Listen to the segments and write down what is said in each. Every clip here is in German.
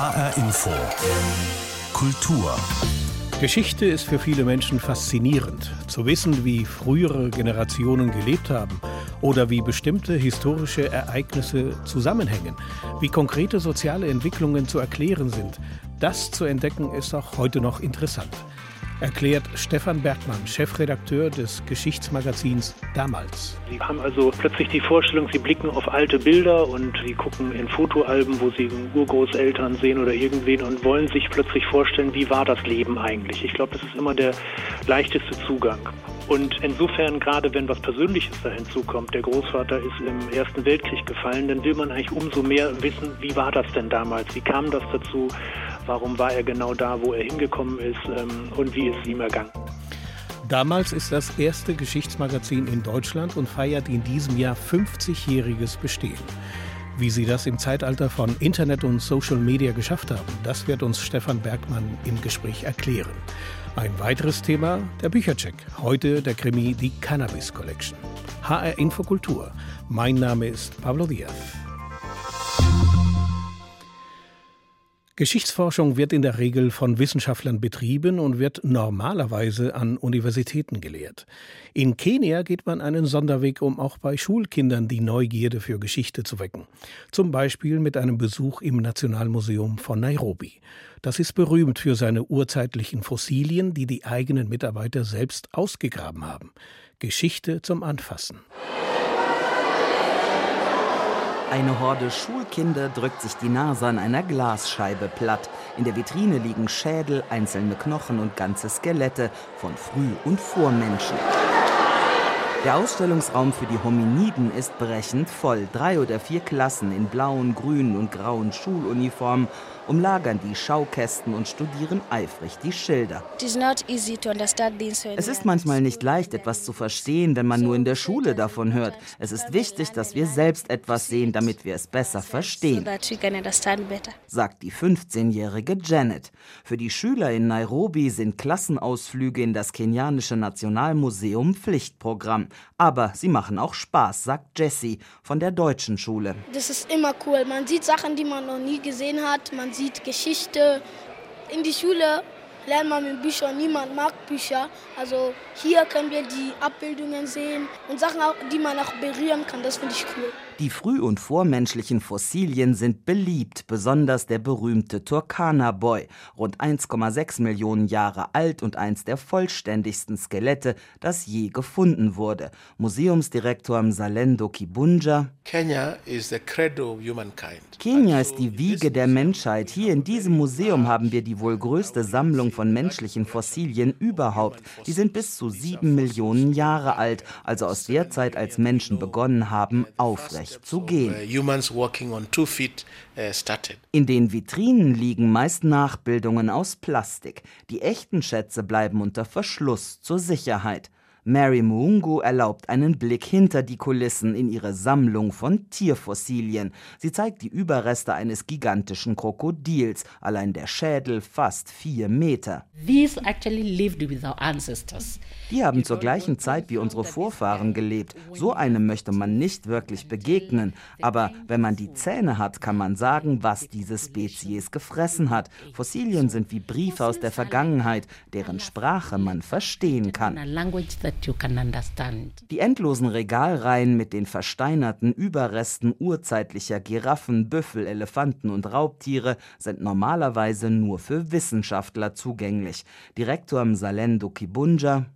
HR Info. Kultur. Geschichte ist für viele Menschen faszinierend. Zu wissen, wie frühere Generationen gelebt haben oder wie bestimmte historische Ereignisse zusammenhängen, wie konkrete soziale Entwicklungen zu erklären sind, das zu entdecken ist auch heute noch interessant erklärt Stefan Bergmann, Chefredakteur des Geschichtsmagazins Damals. Sie haben also plötzlich die Vorstellung, Sie blicken auf alte Bilder und Sie gucken in Fotoalben, wo Sie Urgroßeltern sehen oder irgendwen und wollen sich plötzlich vorstellen, wie war das Leben eigentlich. Ich glaube, das ist immer der leichteste Zugang. Und insofern, gerade wenn was Persönliches da hinzukommt, der Großvater ist im Ersten Weltkrieg gefallen, dann will man eigentlich umso mehr wissen, wie war das denn damals? Wie kam das dazu? Warum war er genau da, wo er hingekommen ist? Ähm, und wie ist es ihm ergangen? Damals ist das erste Geschichtsmagazin in Deutschland und feiert in diesem Jahr 50-jähriges Bestehen. Wie sie das im Zeitalter von Internet und Social Media geschafft haben, das wird uns Stefan Bergmann im Gespräch erklären. Ein weiteres Thema, der Büchercheck. Heute der Krimi Die Cannabis Collection. HR Infokultur. Mein Name ist Pablo Diaz. Geschichtsforschung wird in der Regel von Wissenschaftlern betrieben und wird normalerweise an Universitäten gelehrt. In Kenia geht man einen Sonderweg, um auch bei Schulkindern die Neugierde für Geschichte zu wecken. Zum Beispiel mit einem Besuch im Nationalmuseum von Nairobi. Das ist berühmt für seine urzeitlichen Fossilien, die die eigenen Mitarbeiter selbst ausgegraben haben. Geschichte zum Anfassen. Eine Horde Schulkinder drückt sich die Nase an einer Glasscheibe platt. In der Vitrine liegen Schädel, einzelne Knochen und ganze Skelette von Früh- und Vormenschen. Der Ausstellungsraum für die Hominiden ist brechend voll. Drei oder vier Klassen in blauen, grünen und grauen Schuluniformen umlagern die Schaukästen und studieren eifrig die Schilder. Es ist manchmal nicht leicht, etwas zu verstehen, wenn man nur in der Schule davon hört. Es ist wichtig, dass wir selbst etwas sehen, damit wir es besser verstehen, sagt die 15-jährige Janet. Für die Schüler in Nairobi sind Klassenausflüge in das kenianische Nationalmuseum Pflichtprogramm. Aber sie machen auch Spaß, sagt Jessie von der deutschen Schule. Das ist immer cool. Man sieht Sachen, die man noch nie gesehen hat. Man sieht Geschichte. In die Schule lernt man mit Büchern. Niemand mag Bücher. Also hier können wir die Abbildungen sehen und Sachen, die man auch berühren kann. Das finde ich cool. Die früh- und vormenschlichen Fossilien sind beliebt, besonders der berühmte Turkana-Boy, rund 1,6 Millionen Jahre alt und eins der vollständigsten Skelette, das je gefunden wurde. Museumsdirektor Mzalendo Kibunja. Kenya is the credo of humankind. Kenia ist die Wiege der Menschheit. Hier in diesem Museum haben wir die wohl größte Sammlung von menschlichen Fossilien überhaupt. Die sind bis zu sieben Millionen Jahre alt, also aus der Zeit, als Menschen begonnen haben, aufrecht zu gehen. Uh, In den Vitrinen liegen meist Nachbildungen aus Plastik. Die echten Schätze bleiben unter Verschluss zur Sicherheit. Mary Muungu erlaubt einen Blick hinter die Kulissen in ihre Sammlung von Tierfossilien. Sie zeigt die Überreste eines gigantischen Krokodils, allein der Schädel fast vier Meter. Die haben zur gleichen Zeit wie unsere Vorfahren gelebt. So einem möchte man nicht wirklich begegnen. Aber wenn man die Zähne hat, kann man sagen, was diese Spezies gefressen hat. Fossilien sind wie Briefe aus der Vergangenheit, deren Sprache man verstehen kann. Die endlosen Regalreihen mit den versteinerten Überresten urzeitlicher Giraffen, Büffel, Elefanten und Raubtiere sind normalerweise nur für Wissenschaftler zugänglich. Direktor Mzalendo Kibunja.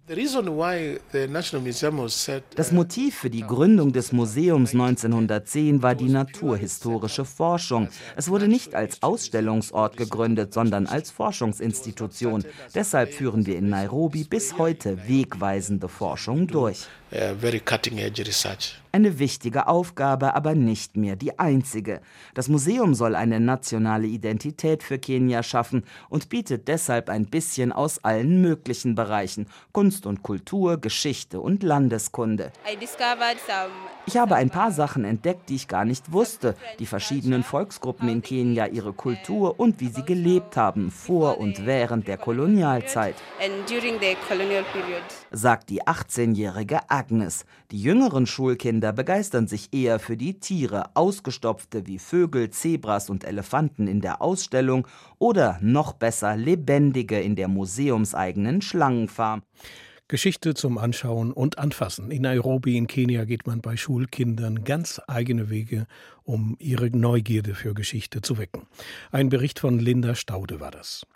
Das Motiv für die Gründung des Museums 1910 war die naturhistorische Forschung. Es wurde nicht als Ausstellungsort gegründet, sondern als Forschungsinstitution. Deshalb führen wir in Nairobi bis heute wegweisende Forschung durch. Eine wichtige Aufgabe, aber nicht mehr die einzige. Das Museum soll eine nationale Identität für Kenia schaffen und bietet deshalb ein bisschen aus allen möglichen Bereichen Kunst und Kultur, Geschichte und Landeskunde. Ich habe ein paar Sachen entdeckt, die ich gar nicht wusste. Die verschiedenen Volksgruppen in Kenia, ihre Kultur und wie sie gelebt haben vor und während der Kolonialzeit, sagt die 18-jährige Agnes. Die jüngeren Schulkinder begeistern sich eher für die Tiere, ausgestopfte wie Vögel, Zebras und Elefanten in der Ausstellung oder noch besser lebendige in der museumseigenen Schlangenfarm. Geschichte zum Anschauen und Anfassen. In Nairobi in Kenia geht man bei Schulkindern ganz eigene Wege, um ihre Neugierde für Geschichte zu wecken. Ein Bericht von Linda Staude war das.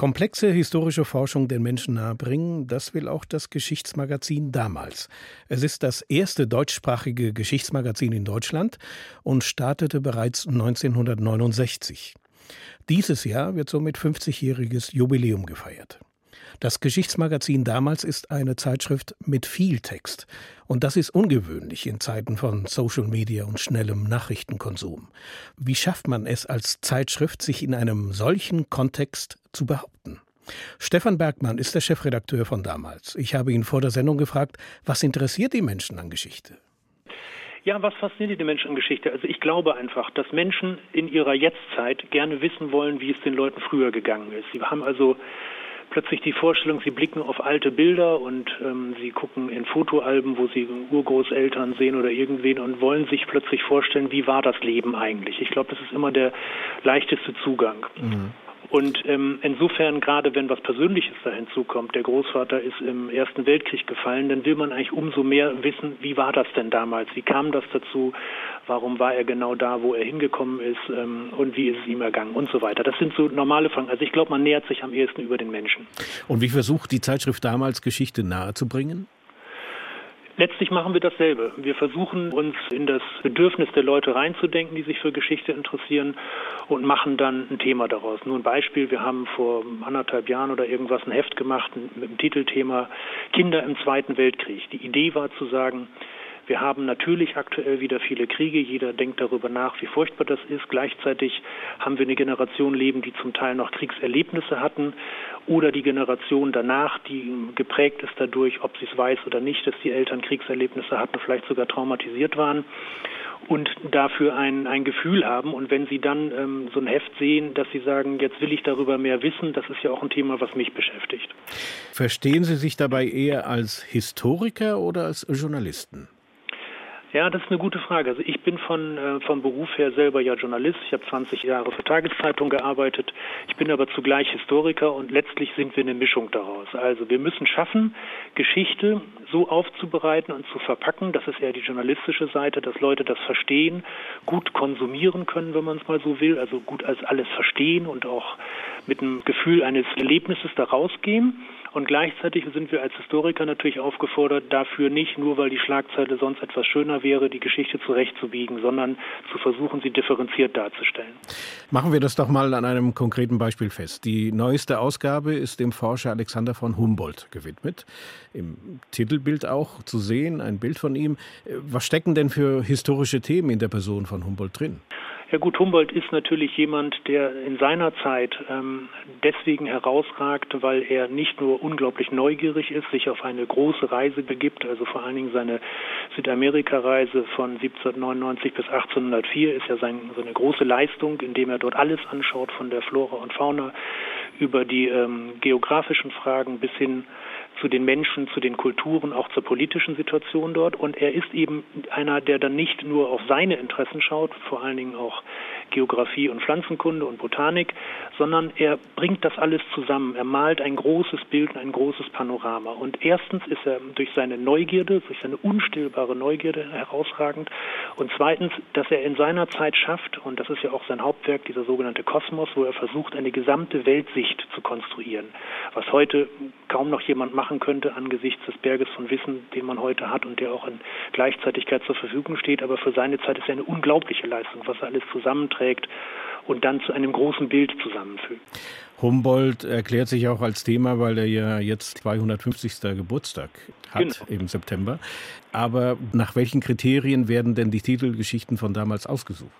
Komplexe historische Forschung den Menschen nahebringen, das will auch das Geschichtsmagazin damals. Es ist das erste deutschsprachige Geschichtsmagazin in Deutschland und startete bereits 1969. Dieses Jahr wird somit 50-jähriges Jubiläum gefeiert. Das Geschichtsmagazin damals ist eine Zeitschrift mit viel Text. Und das ist ungewöhnlich in Zeiten von Social Media und schnellem Nachrichtenkonsum. Wie schafft man es als Zeitschrift, sich in einem solchen Kontext zu behaupten? Stefan Bergmann ist der Chefredakteur von damals. Ich habe ihn vor der Sendung gefragt, was interessiert die Menschen an Geschichte? Ja, was fasziniert die Menschen an Geschichte? Also ich glaube einfach, dass Menschen in ihrer Jetztzeit gerne wissen wollen, wie es den Leuten früher gegangen ist. Sie haben also plötzlich die Vorstellung, sie blicken auf alte Bilder und ähm, sie gucken in Fotoalben, wo sie Urgroßeltern sehen oder irgendwen und wollen sich plötzlich vorstellen, wie war das Leben eigentlich. Ich glaube, das ist immer der leichteste Zugang. Mhm. Und ähm, insofern, gerade wenn was Persönliches da hinzukommt, der Großvater ist im Ersten Weltkrieg gefallen, dann will man eigentlich umso mehr wissen, wie war das denn damals? Wie kam das dazu? Warum war er genau da, wo er hingekommen ist? Ähm, und wie ist es ihm ergangen? Und so weiter. Das sind so normale Fragen. Also ich glaube, man nähert sich am ehesten über den Menschen. Und wie versucht die Zeitschrift damals Geschichte nahezubringen? Letztlich machen wir dasselbe. Wir versuchen uns in das Bedürfnis der Leute reinzudenken, die sich für Geschichte interessieren und machen dann ein Thema daraus. Nur ein Beispiel, wir haben vor anderthalb Jahren oder irgendwas ein Heft gemacht mit dem Titelthema Kinder im Zweiten Weltkrieg. Die Idee war zu sagen, wir haben natürlich aktuell wieder viele Kriege. Jeder denkt darüber nach, wie furchtbar das ist. Gleichzeitig haben wir eine Generation leben, die zum Teil noch Kriegserlebnisse hatten oder die Generation danach, die geprägt ist dadurch, ob sie es weiß oder nicht, dass die Eltern Kriegserlebnisse hatten, vielleicht sogar traumatisiert waren und dafür ein, ein Gefühl haben. Und wenn Sie dann ähm, so ein Heft sehen, dass Sie sagen, jetzt will ich darüber mehr wissen, das ist ja auch ein Thema, was mich beschäftigt. Verstehen Sie sich dabei eher als Historiker oder als Journalisten? Ja, das ist eine gute Frage. Also ich bin von äh, vom Beruf her selber ja Journalist. Ich habe 20 Jahre für Tageszeitung gearbeitet. Ich bin aber zugleich Historiker und letztlich sind wir eine Mischung daraus. Also wir müssen schaffen, Geschichte so aufzubereiten und zu verpacken, das ist eher die journalistische Seite, dass Leute das verstehen, gut konsumieren können, wenn man es mal so will, also gut als alles verstehen und auch mit einem Gefühl eines Erlebnisses da rausgehen. Und gleichzeitig sind wir als Historiker natürlich aufgefordert, dafür nicht, nur weil die Schlagzeile sonst etwas schöner wäre, die Geschichte zurechtzubiegen, sondern zu versuchen, sie differenziert darzustellen. Machen wir das doch mal an einem konkreten Beispiel fest. Die neueste Ausgabe ist dem Forscher Alexander von Humboldt gewidmet. Im Titelbild auch zu sehen, ein Bild von ihm. Was stecken denn für historische Themen in der Person von Humboldt drin? Ja gut, Humboldt ist natürlich jemand, der in seiner Zeit ähm, deswegen herausragt, weil er nicht nur unglaublich neugierig ist, sich auf eine große Reise begibt, also vor allen Dingen seine Südamerika-Reise von 1799 bis 1804 ist ja sein, seine große Leistung, indem er dort alles anschaut, von der Flora und Fauna über die ähm, geografischen Fragen bis hin zu den Menschen, zu den Kulturen, auch zur politischen Situation dort. Und er ist eben einer, der dann nicht nur auf seine Interessen schaut, vor allen Dingen auch Geografie und Pflanzenkunde und Botanik, sondern er bringt das alles zusammen. Er malt ein großes Bild, ein großes Panorama. Und erstens ist er durch seine Neugierde, durch seine unstillbare Neugierde herausragend. Und zweitens, dass er in seiner Zeit schafft, und das ist ja auch sein Hauptwerk, dieser sogenannte Kosmos, wo er versucht, eine gesamte Weltsicht zu konstruieren, was heute kaum noch jemand machen könnte angesichts des Berges von Wissen, den man heute hat und der auch in Gleichzeitigkeit zur Verfügung steht. Aber für seine Zeit ist er eine unglaubliche Leistung, was er alles zusammenträgt und dann zu einem großen Bild zusammenfügt. Humboldt erklärt sich auch als Thema, weil er ja jetzt 250. Geburtstag hat genau. im September. Aber nach welchen Kriterien werden denn die Titelgeschichten von damals ausgesucht?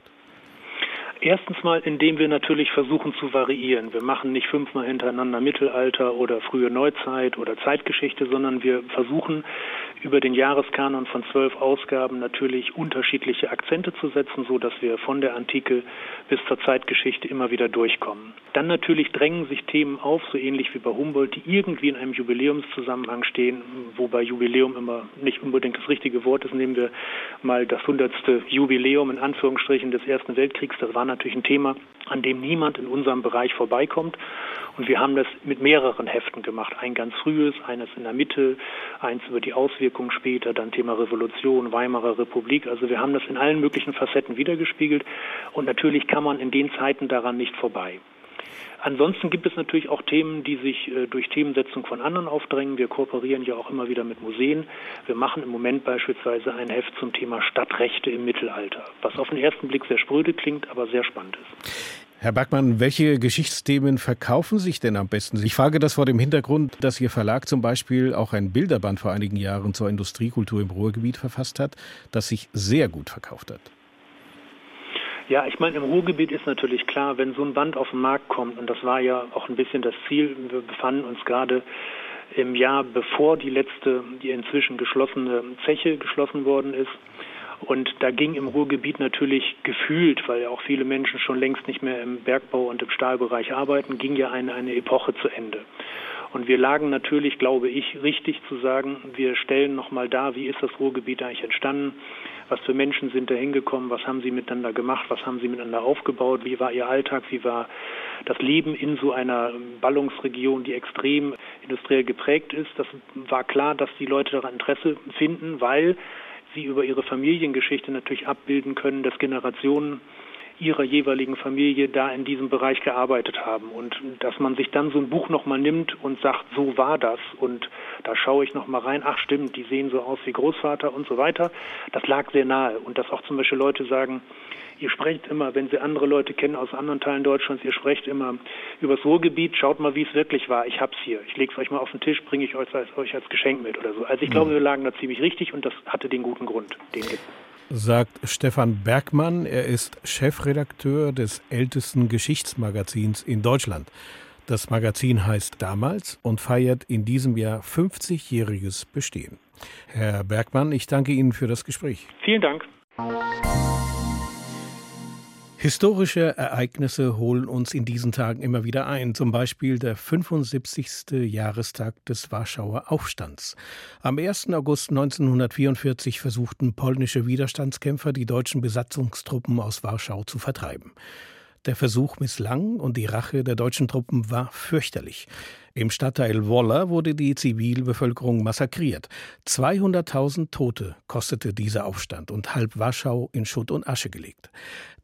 Erstens mal, indem wir natürlich versuchen zu variieren. Wir machen nicht fünfmal hintereinander Mittelalter oder frühe Neuzeit oder Zeitgeschichte, sondern wir versuchen über den Jahreskanon von zwölf Ausgaben natürlich unterschiedliche Akzente zu setzen, so dass wir von der Antike bis zur Zeitgeschichte immer wieder durchkommen. Dann natürlich drängen sich Themen auf, so ähnlich wie bei Humboldt, die irgendwie in einem Jubiläumszusammenhang stehen, wobei Jubiläum immer nicht unbedingt das richtige Wort ist. Nehmen wir mal das hundertste Jubiläum in Anführungsstrichen des Ersten Weltkriegs. Das war natürlich ein Thema, an dem niemand in unserem Bereich vorbeikommt. Und wir haben das mit mehreren Heften gemacht. Ein ganz frühes, eines in der Mitte, eins über die Auswirkungen später, dann Thema Revolution, Weimarer Republik. Also wir haben das in allen möglichen Facetten wiedergespiegelt. Und natürlich kann man in den Zeiten daran nicht vorbei. Ansonsten gibt es natürlich auch Themen, die sich äh, durch Themensetzung von anderen aufdrängen. Wir kooperieren ja auch immer wieder mit Museen. Wir machen im Moment beispielsweise ein Heft zum Thema Stadtrechte im Mittelalter, was auf den ersten Blick sehr spröde klingt, aber sehr spannend ist. Herr Bergmann, welche Geschichtsthemen verkaufen sich denn am besten? Ich frage das vor dem Hintergrund, dass Ihr Verlag zum Beispiel auch ein Bilderband vor einigen Jahren zur Industriekultur im Ruhrgebiet verfasst hat, das sich sehr gut verkauft hat. Ja, ich meine, im Ruhrgebiet ist natürlich klar, wenn so ein Band auf den Markt kommt, und das war ja auch ein bisschen das Ziel, wir befanden uns gerade im Jahr, bevor die letzte, die inzwischen geschlossene Zeche geschlossen worden ist, und da ging im Ruhrgebiet natürlich gefühlt, weil ja auch viele Menschen schon längst nicht mehr im Bergbau und im Stahlbereich arbeiten, ging ja eine, eine Epoche zu Ende. Und wir lagen natürlich, glaube ich, richtig zu sagen, wir stellen nochmal dar, wie ist das Ruhrgebiet eigentlich entstanden, was für Menschen sind da hingekommen, was haben sie miteinander gemacht, was haben sie miteinander aufgebaut, wie war ihr Alltag, wie war das Leben in so einer Ballungsregion, die extrem industriell geprägt ist. Das war klar, dass die Leute daran Interesse finden, weil sie über ihre Familiengeschichte natürlich abbilden können, dass Generationen ihrer jeweiligen Familie da in diesem Bereich gearbeitet haben und dass man sich dann so ein Buch nochmal nimmt und sagt, so war das und da schaue ich nochmal rein, ach stimmt, die sehen so aus wie Großvater und so weiter, das lag sehr nahe und dass auch zum Beispiel Leute sagen, ihr sprecht immer, wenn Sie andere Leute kennen aus anderen Teilen Deutschlands, ihr sprecht immer über das Ruhrgebiet, schaut mal, wie es wirklich war. Ich hab's hier. Ich lege es euch mal auf den Tisch, bringe ich euch als, euch als Geschenk mit oder so. Also ich glaube, mhm. wir lagen da ziemlich richtig und das hatte den guten Grund, den gibt sagt Stefan Bergmann. Er ist Chefredakteur des ältesten Geschichtsmagazins in Deutschland. Das Magazin heißt Damals und feiert in diesem Jahr 50-jähriges Bestehen. Herr Bergmann, ich danke Ihnen für das Gespräch. Vielen Dank. Historische Ereignisse holen uns in diesen Tagen immer wieder ein, zum Beispiel der 75. Jahrestag des Warschauer Aufstands. Am 1. August 1944 versuchten polnische Widerstandskämpfer, die deutschen Besatzungstruppen aus Warschau zu vertreiben. Der Versuch misslang und die Rache der deutschen Truppen war fürchterlich. Im Stadtteil Wolla wurde die Zivilbevölkerung massakriert. 200.000 Tote kostete dieser Aufstand und halb Warschau in Schutt und Asche gelegt.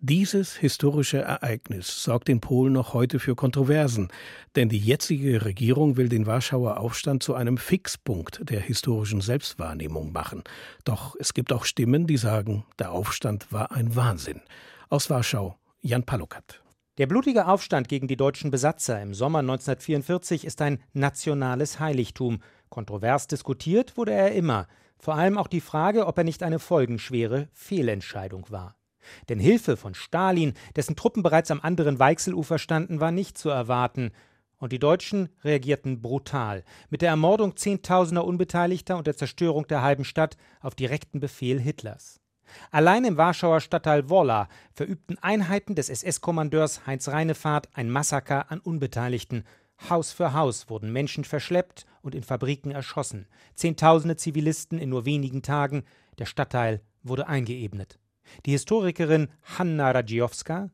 Dieses historische Ereignis sorgt in Polen noch heute für Kontroversen, denn die jetzige Regierung will den Warschauer Aufstand zu einem Fixpunkt der historischen Selbstwahrnehmung machen. Doch es gibt auch Stimmen, die sagen, der Aufstand war ein Wahnsinn. Aus Warschau Jan Palukat. Der blutige Aufstand gegen die deutschen Besatzer im Sommer 1944 ist ein nationales Heiligtum. Kontrovers diskutiert wurde er immer. Vor allem auch die Frage, ob er nicht eine folgenschwere Fehlentscheidung war. Denn Hilfe von Stalin, dessen Truppen bereits am anderen Weichselufer standen, war nicht zu erwarten. Und die Deutschen reagierten brutal, mit der Ermordung Zehntausender Unbeteiligter und der Zerstörung der halben Stadt auf direkten Befehl Hitlers. Allein im Warschauer Stadtteil Wola verübten Einheiten des SS-Kommandeurs Heinz Reinefahrt ein Massaker an Unbeteiligten. Haus für Haus wurden Menschen verschleppt und in Fabriken erschossen. Zehntausende Zivilisten in nur wenigen Tagen. Der Stadtteil wurde eingeebnet. Die Historikerin Hanna Radziowska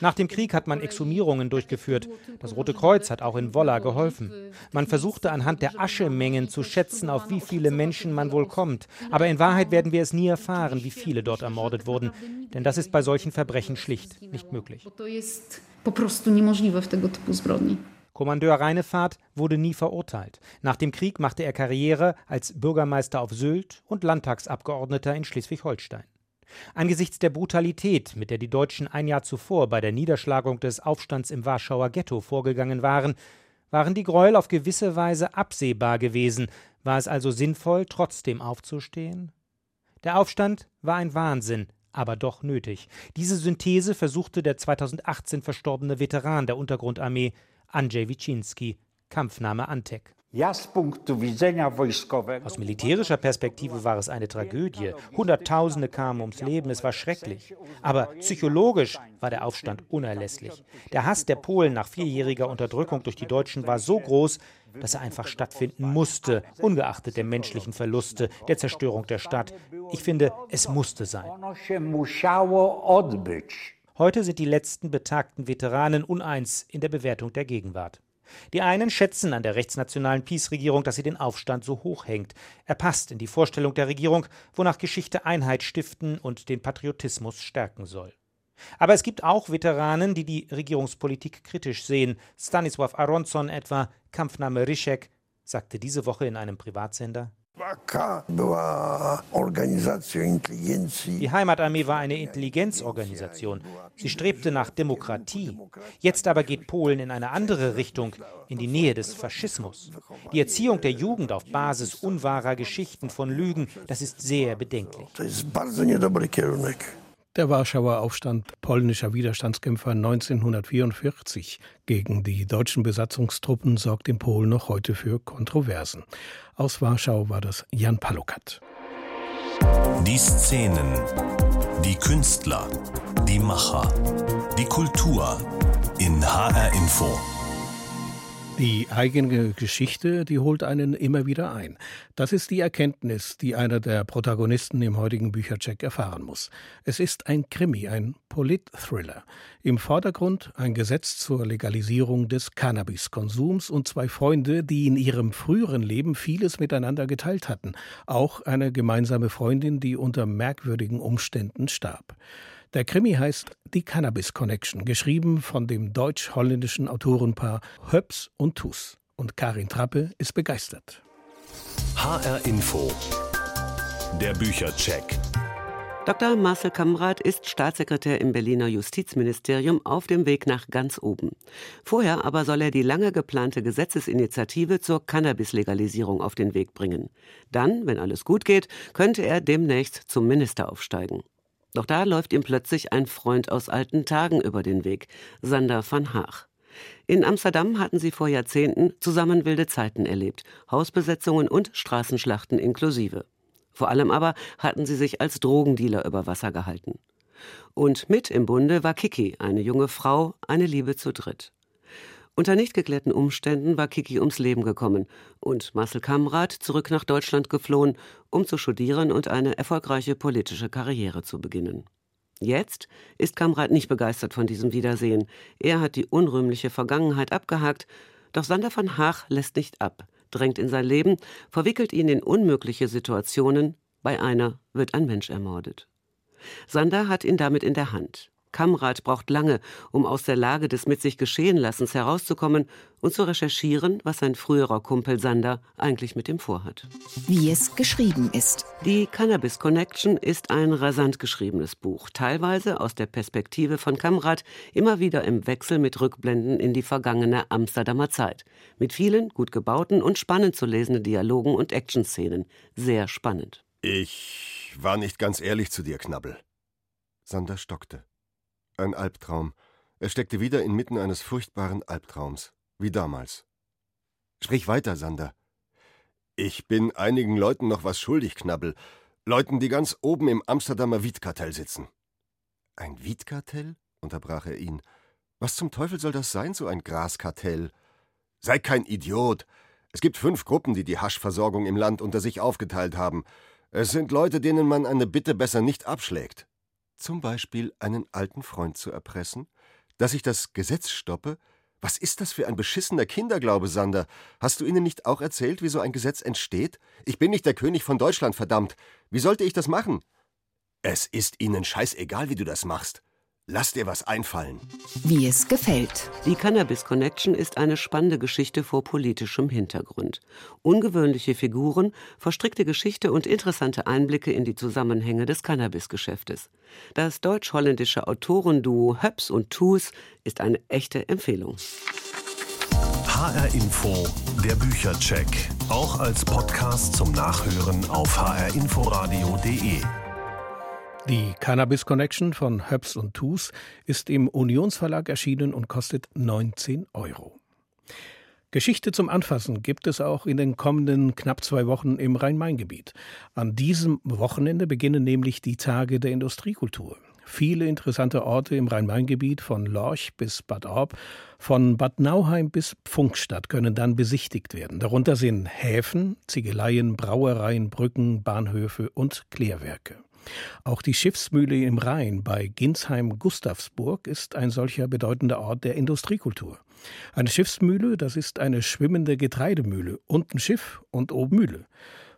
nach dem Krieg hat man Exhumierungen durchgeführt. Das Rote Kreuz hat auch in Wolla geholfen. Man versuchte anhand der Aschemengen zu schätzen, auf wie viele Menschen man wohl kommt. Aber in Wahrheit werden wir es nie erfahren, wie viele dort ermordet wurden. Denn das ist bei solchen Verbrechen schlicht nicht möglich. Kommandeur Reinefahrt wurde nie verurteilt. Nach dem Krieg machte er Karriere als Bürgermeister auf Sylt und Landtagsabgeordneter in Schleswig-Holstein. Angesichts der Brutalität, mit der die Deutschen ein Jahr zuvor bei der Niederschlagung des Aufstands im Warschauer Ghetto vorgegangen waren, waren die Gräuel auf gewisse Weise absehbar gewesen. War es also sinnvoll, trotzdem aufzustehen? Der Aufstand war ein Wahnsinn, aber doch nötig. Diese Synthese versuchte der 2018 verstorbene Veteran der Untergrundarmee Andrzej Wiczynski, Kampfname Antec. Aus militärischer Perspektive war es eine Tragödie. Hunderttausende kamen ums Leben, es war schrecklich. Aber psychologisch war der Aufstand unerlässlich. Der Hass der Polen nach vierjähriger Unterdrückung durch die Deutschen war so groß, dass er einfach stattfinden musste, ungeachtet der menschlichen Verluste, der Zerstörung der Stadt. Ich finde, es musste sein. Heute sind die letzten betagten Veteranen uneins in der Bewertung der Gegenwart. Die einen schätzen an der rechtsnationalen Peace-Regierung, dass sie den Aufstand so hoch hängt. Er passt in die Vorstellung der Regierung, wonach Geschichte Einheit stiften und den Patriotismus stärken soll. Aber es gibt auch Veteranen, die die Regierungspolitik kritisch sehen. Stanisław Aronson etwa, Kampfname Ryszek, sagte diese Woche in einem Privatsender. Die Heimatarmee war eine Intelligenzorganisation. Sie strebte nach Demokratie. Jetzt aber geht Polen in eine andere Richtung, in die Nähe des Faschismus. Die Erziehung der Jugend auf Basis unwahrer Geschichten von Lügen, das ist sehr bedenklich. Der Warschauer Aufstand polnischer Widerstandskämpfer 1944 gegen die deutschen Besatzungstruppen sorgt in Polen noch heute für Kontroversen. Aus Warschau war das Jan Palukat. Die Szenen, die Künstler, die Macher, die Kultur in HR Info. Die eigene Geschichte, die holt einen immer wieder ein. Das ist die Erkenntnis, die einer der Protagonisten im heutigen Büchercheck erfahren muss. Es ist ein Krimi, ein Polit-Thriller. Im Vordergrund ein Gesetz zur Legalisierung des Cannabiskonsums und zwei Freunde, die in ihrem früheren Leben vieles miteinander geteilt hatten. Auch eine gemeinsame Freundin, die unter merkwürdigen Umständen starb. Der Krimi heißt Die Cannabis Connection, geschrieben von dem deutsch-holländischen Autorenpaar Höps und Tus. Und Karin Trappe ist begeistert. HR Info. Der Büchercheck. Dr. Marcel Kamrat ist Staatssekretär im Berliner Justizministerium auf dem Weg nach ganz oben. Vorher aber soll er die lange geplante Gesetzesinitiative zur Cannabis-Legalisierung auf den Weg bringen. Dann, wenn alles gut geht, könnte er demnächst zum Minister aufsteigen. Doch da läuft ihm plötzlich ein Freund aus alten Tagen über den Weg, Sander van Haag. In Amsterdam hatten sie vor Jahrzehnten zusammen wilde Zeiten erlebt, Hausbesetzungen und Straßenschlachten inklusive. Vor allem aber hatten sie sich als Drogendealer über Wasser gehalten. Und mit im Bunde war Kiki, eine junge Frau, eine Liebe zu dritt. Unter nicht geklärten Umständen war Kiki ums Leben gekommen und Marcel Kamrat zurück nach Deutschland geflohen, um zu studieren und eine erfolgreiche politische Karriere zu beginnen. Jetzt ist Kamrat nicht begeistert von diesem Wiedersehen. Er hat die unrühmliche Vergangenheit abgehakt, doch Sander van Haag lässt nicht ab, drängt in sein Leben, verwickelt ihn in unmögliche Situationen. Bei einer wird ein Mensch ermordet. Sander hat ihn damit in der Hand. Kamrat braucht lange, um aus der Lage des mit sich geschehen Lassens herauszukommen und zu recherchieren, was sein früherer Kumpel Sander eigentlich mit ihm vorhat. Wie es geschrieben ist. Die Cannabis Connection ist ein rasant geschriebenes Buch, teilweise aus der Perspektive von Kamrat, immer wieder im Wechsel mit Rückblenden in die vergangene Amsterdamer Zeit, mit vielen gut gebauten und spannend zu lesenden Dialogen und Actionszenen. Sehr spannend. Ich war nicht ganz ehrlich zu dir, Knabbel. Sander stockte. Ein Albtraum. Er steckte wieder inmitten eines furchtbaren Albtraums. Wie damals. Sprich weiter, Sander. Ich bin einigen Leuten noch was schuldig, Knabbel. Leuten, die ganz oben im Amsterdamer Wietkartell sitzen. Ein Wietkartell? unterbrach er ihn. Was zum Teufel soll das sein, so ein Graskartell? Sei kein Idiot. Es gibt fünf Gruppen, die die Haschversorgung im Land unter sich aufgeteilt haben. Es sind Leute, denen man eine Bitte besser nicht abschlägt. Zum Beispiel einen alten Freund zu erpressen? Dass ich das Gesetz stoppe? Was ist das für ein beschissener Kinderglaube, Sander? Hast du ihnen nicht auch erzählt, wie so ein Gesetz entsteht? Ich bin nicht der König von Deutschland, verdammt. Wie sollte ich das machen? Es ist ihnen scheißegal, wie du das machst. Lass dir was einfallen. Wie es gefällt. Die Cannabis Connection ist eine spannende Geschichte vor politischem Hintergrund. Ungewöhnliche Figuren, verstrickte Geschichte und interessante Einblicke in die Zusammenhänge des Cannabisgeschäftes. Das deutsch-holländische Autorenduo Höps und Tus ist eine echte Empfehlung. HR Info, der Büchercheck. Auch als Podcast zum Nachhören auf hrinforadio.de. Die Cannabis Connection von Höps und Tus ist im Unionsverlag erschienen und kostet 19 Euro. Geschichte zum Anfassen gibt es auch in den kommenden knapp zwei Wochen im Rhein-Main-Gebiet. An diesem Wochenende beginnen nämlich die Tage der Industriekultur. Viele interessante Orte im Rhein-Main-Gebiet, von Lorch bis Bad Orb, von Bad Nauheim bis Pfungstadt, können dann besichtigt werden. Darunter sind Häfen, Ziegeleien, Brauereien, Brücken, Bahnhöfe und Klärwerke. Auch die Schiffsmühle im Rhein bei Ginsheim-Gustavsburg ist ein solcher bedeutender Ort der Industriekultur. Eine Schiffsmühle, das ist eine schwimmende Getreidemühle, unten Schiff und oben Mühle.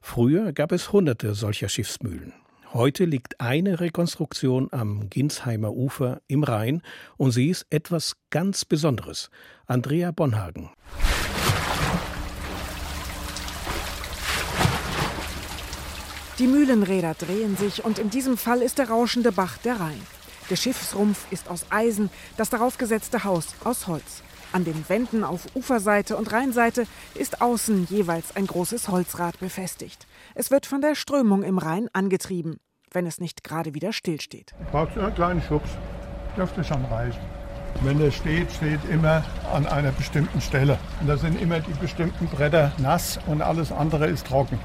Früher gab es hunderte solcher Schiffsmühlen. Heute liegt eine Rekonstruktion am Ginsheimer Ufer im Rhein und sie ist etwas ganz Besonderes. Andrea Bonhagen. Die Mühlenräder drehen sich und in diesem Fall ist der rauschende Bach der Rhein. Der Schiffsrumpf ist aus Eisen, das darauf gesetzte Haus aus Holz. An den Wänden auf Uferseite und Rheinseite ist außen jeweils ein großes Holzrad befestigt. Es wird von der Strömung im Rhein angetrieben, wenn es nicht gerade wieder stillsteht. Braucht einen kleinen Schubs, dürfte schon reichen. Wenn er steht, steht immer an einer bestimmten Stelle. Und da sind immer die bestimmten Bretter nass und alles andere ist trocken.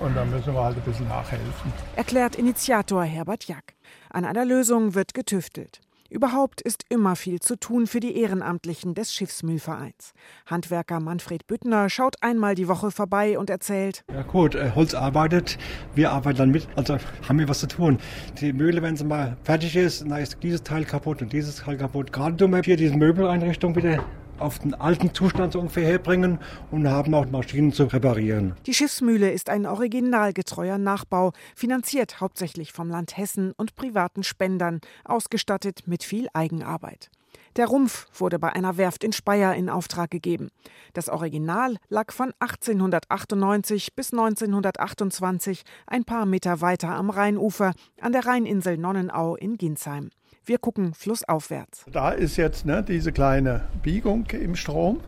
Und da müssen wir halt ein bisschen nachhelfen. Erklärt Initiator Herbert Jack. An einer Lösung wird getüftelt. Überhaupt ist immer viel zu tun für die Ehrenamtlichen des Schiffsmühlvereins. Handwerker Manfred Büttner schaut einmal die Woche vorbei und erzählt: Ja, gut, äh, Holz arbeitet, wir arbeiten dann mit, also haben wir was zu tun. Die Mühle, wenn sie mal fertig ist, dann ist dieses Teil kaputt und dieses Teil kaputt. Gerade tun wir hier diese Möbeleinrichtung wieder auf den alten Zustand so ungefähr herbringen und haben auch Maschinen zu reparieren. Die Schiffsmühle ist ein originalgetreuer Nachbau, finanziert hauptsächlich vom Land Hessen und privaten Spendern, ausgestattet mit viel Eigenarbeit. Der Rumpf wurde bei einer Werft in Speyer in Auftrag gegeben. Das Original lag von 1898 bis 1928 ein paar Meter weiter am Rheinufer an der Rheininsel Nonnenau in Ginsheim. Wir gucken flussaufwärts. Da ist jetzt ne, diese kleine Biegung im Strom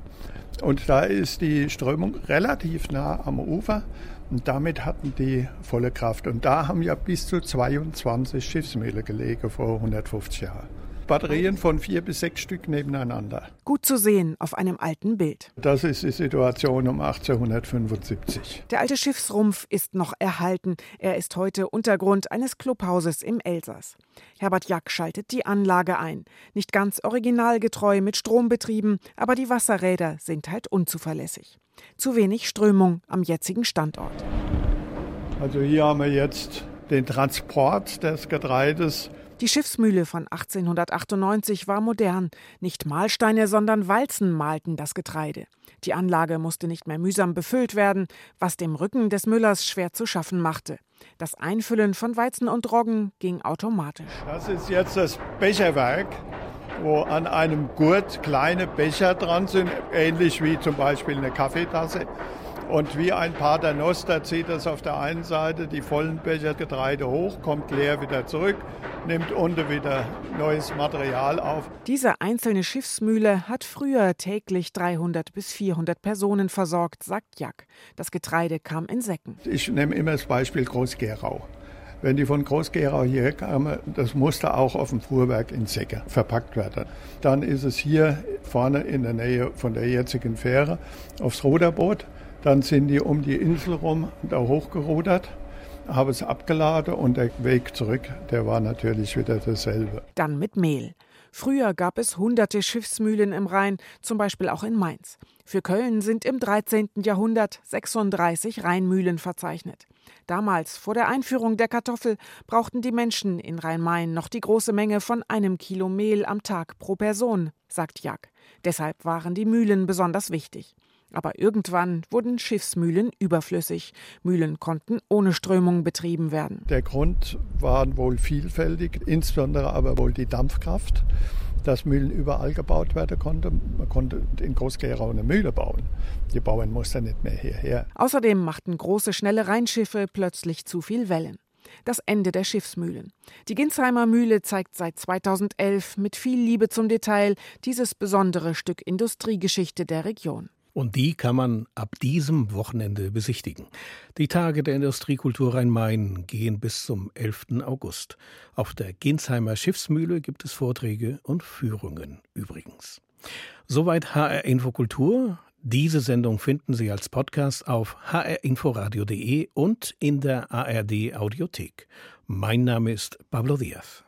und da ist die Strömung relativ nah am Ufer und damit hatten die volle Kraft. Und da haben ja bis zu 22 Schiffsmehle gelegen vor 150 Jahren. Batterien von vier bis sechs Stück nebeneinander. Gut zu sehen auf einem alten Bild. Das ist die Situation um 1875. Der alte Schiffsrumpf ist noch erhalten. Er ist heute Untergrund eines Clubhauses im Elsass. Herbert Jack schaltet die Anlage ein. Nicht ganz originalgetreu mit Strom betrieben, aber die Wasserräder sind halt unzuverlässig. Zu wenig Strömung am jetzigen Standort. Also hier haben wir jetzt den Transport des Getreides die Schiffsmühle von 1898 war modern. Nicht Mahlsteine, sondern Walzen mahlten das Getreide. Die Anlage musste nicht mehr mühsam befüllt werden, was dem Rücken des Müllers schwer zu schaffen machte. Das Einfüllen von Weizen und Roggen ging automatisch. Das ist jetzt das Becherwerk, wo an einem Gurt kleine Becher dran sind, ähnlich wie zum Beispiel eine Kaffeetasse. Und wie ein Paternoster zieht das auf der einen Seite die vollen Becher Getreide hoch, kommt leer wieder zurück, nimmt unten wieder neues Material auf. Diese einzelne Schiffsmühle hat früher täglich 300 bis 400 Personen versorgt, sagt Jack. Das Getreide kam in Säcken. Ich nehme immer das Beispiel Groß-Gerau. Wenn die von Groß-Gerau hierher kamen, das musste auch auf dem Fuhrwerk in Säcke verpackt werden. Dann ist es hier vorne in der Nähe von der jetzigen Fähre aufs Ruderboot dann sind die um die Insel rum da hochgerudert, haben es abgeladen und der Weg zurück, der war natürlich wieder dasselbe. Dann mit Mehl. Früher gab es hunderte Schiffsmühlen im Rhein, zum Beispiel auch in Mainz. Für Köln sind im 13. Jahrhundert 36 Rheinmühlen verzeichnet. Damals, vor der Einführung der Kartoffel, brauchten die Menschen in Rhein-Main noch die große Menge von einem Kilo Mehl am Tag pro Person, sagt Jack. Deshalb waren die Mühlen besonders wichtig. Aber irgendwann wurden Schiffsmühlen überflüssig. Mühlen konnten ohne Strömung betrieben werden. Der Grund war wohl vielfältig, insbesondere aber wohl die Dampfkraft, dass Mühlen überall gebaut werden konnten. Man konnte in Groß-Gerau eine Mühle bauen. Die Bauern mussten nicht mehr hierher. Außerdem machten große, schnelle Rheinschiffe plötzlich zu viel Wellen das Ende der Schiffsmühlen. Die Ginsheimer Mühle zeigt seit 2011 mit viel Liebe zum Detail dieses besondere Stück Industriegeschichte der Region. Und die kann man ab diesem Wochenende besichtigen. Die Tage der Industriekultur Rhein-Main gehen bis zum 11. August. Auf der Gensheimer Schiffsmühle gibt es Vorträge und Führungen übrigens. Soweit HR Infokultur. Diese Sendung finden Sie als Podcast auf hrinforadio.de und in der ARD Audiothek. Mein Name ist Pablo Diaz.